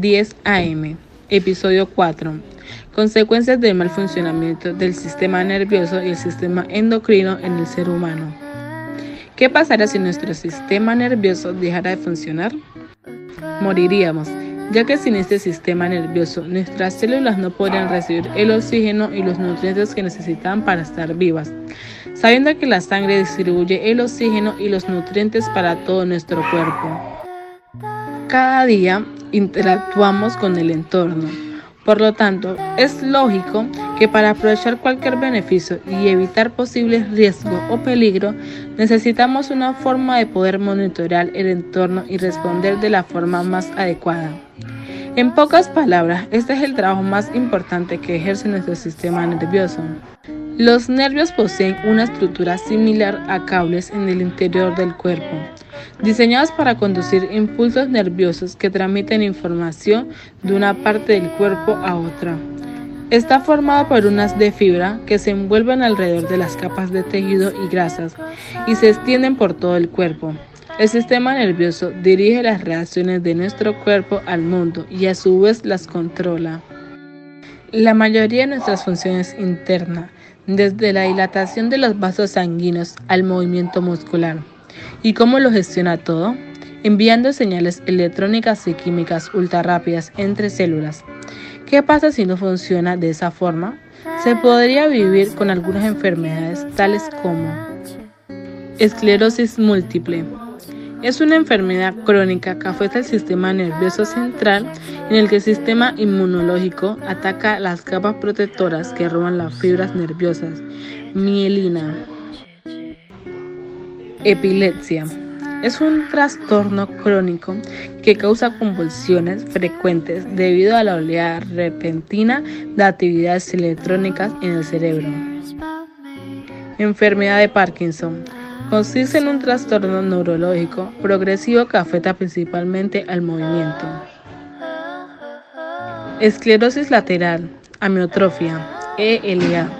10 AM, episodio 4. Consecuencias del mal funcionamiento del sistema nervioso y el sistema endocrino en el ser humano. ¿Qué pasará si nuestro sistema nervioso dejara de funcionar? Moriríamos, ya que sin este sistema nervioso nuestras células no podrían recibir el oxígeno y los nutrientes que necesitan para estar vivas, sabiendo que la sangre distribuye el oxígeno y los nutrientes para todo nuestro cuerpo. Cada día interactuamos con el entorno. Por lo tanto, es lógico que para aprovechar cualquier beneficio y evitar posibles riesgos o peligro, necesitamos una forma de poder monitorear el entorno y responder de la forma más adecuada. En pocas palabras, este es el trabajo más importante que ejerce nuestro sistema nervioso. Los nervios poseen una estructura similar a cables en el interior del cuerpo, diseñados para conducir impulsos nerviosos que transmiten información de una parte del cuerpo a otra. Está formado por unas de fibra que se envuelven alrededor de las capas de tejido y grasas y se extienden por todo el cuerpo. El sistema nervioso dirige las reacciones de nuestro cuerpo al mundo y a su vez las controla. La mayoría de nuestras funciones internas desde la dilatación de los vasos sanguíneos al movimiento muscular. ¿Y cómo lo gestiona todo? Enviando señales electrónicas y químicas ultra rápidas entre células. ¿Qué pasa si no funciona de esa forma? Se podría vivir con algunas enfermedades tales como esclerosis múltiple, es una enfermedad crónica que afecta el sistema nervioso central en el que el sistema inmunológico ataca las capas protectoras que roban las fibras nerviosas. Mielina. Epilepsia. Es un trastorno crónico que causa convulsiones frecuentes debido a la oleada repentina de actividades electrónicas en el cerebro. Enfermedad de Parkinson Consiste en un trastorno neurológico progresivo que afecta principalmente al movimiento. Esclerosis lateral, amiotrofia, ELA.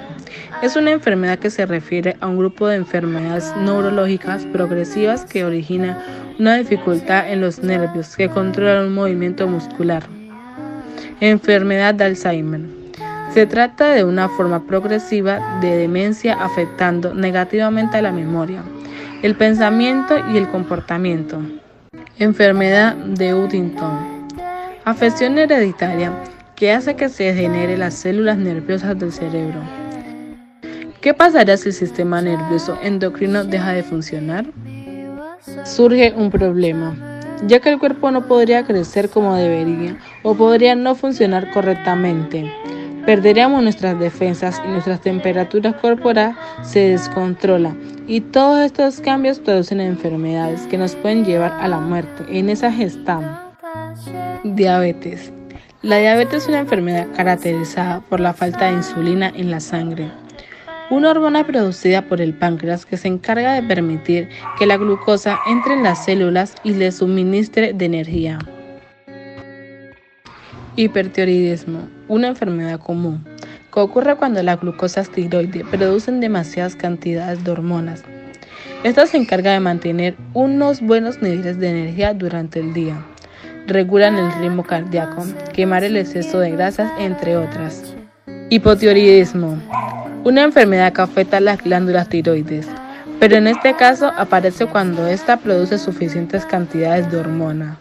Es una enfermedad que se refiere a un grupo de enfermedades neurológicas progresivas que origina una dificultad en los nervios que controlan un movimiento muscular. Enfermedad de Alzheimer. Se trata de una forma progresiva de demencia afectando negativamente a la memoria, el pensamiento y el comportamiento. Enfermedad de Huntington. Afección hereditaria que hace que se genere las células nerviosas del cerebro. ¿Qué pasaría si el sistema nervioso endocrino deja de funcionar? Surge un problema, ya que el cuerpo no podría crecer como debería o podría no funcionar correctamente perderíamos nuestras defensas y nuestras temperaturas corporales se descontrolan y todos estos cambios producen enfermedades que nos pueden llevar a la muerte. En esa estamos. Diabetes. La diabetes es una enfermedad caracterizada por la falta de insulina en la sangre, una hormona producida por el páncreas que se encarga de permitir que la glucosa entre en las células y le suministre de energía. Hipertiroidismo, una enfermedad común, que ocurre cuando las glucosas tiroides producen demasiadas cantidades de hormonas. Esta se encarga de mantener unos buenos niveles de energía durante el día. Regulan el ritmo cardíaco, quemar el exceso de grasas, entre otras. Hipotiroidismo, una enfermedad que afecta a las glándulas tiroides, pero en este caso aparece cuando ésta produce suficientes cantidades de hormona.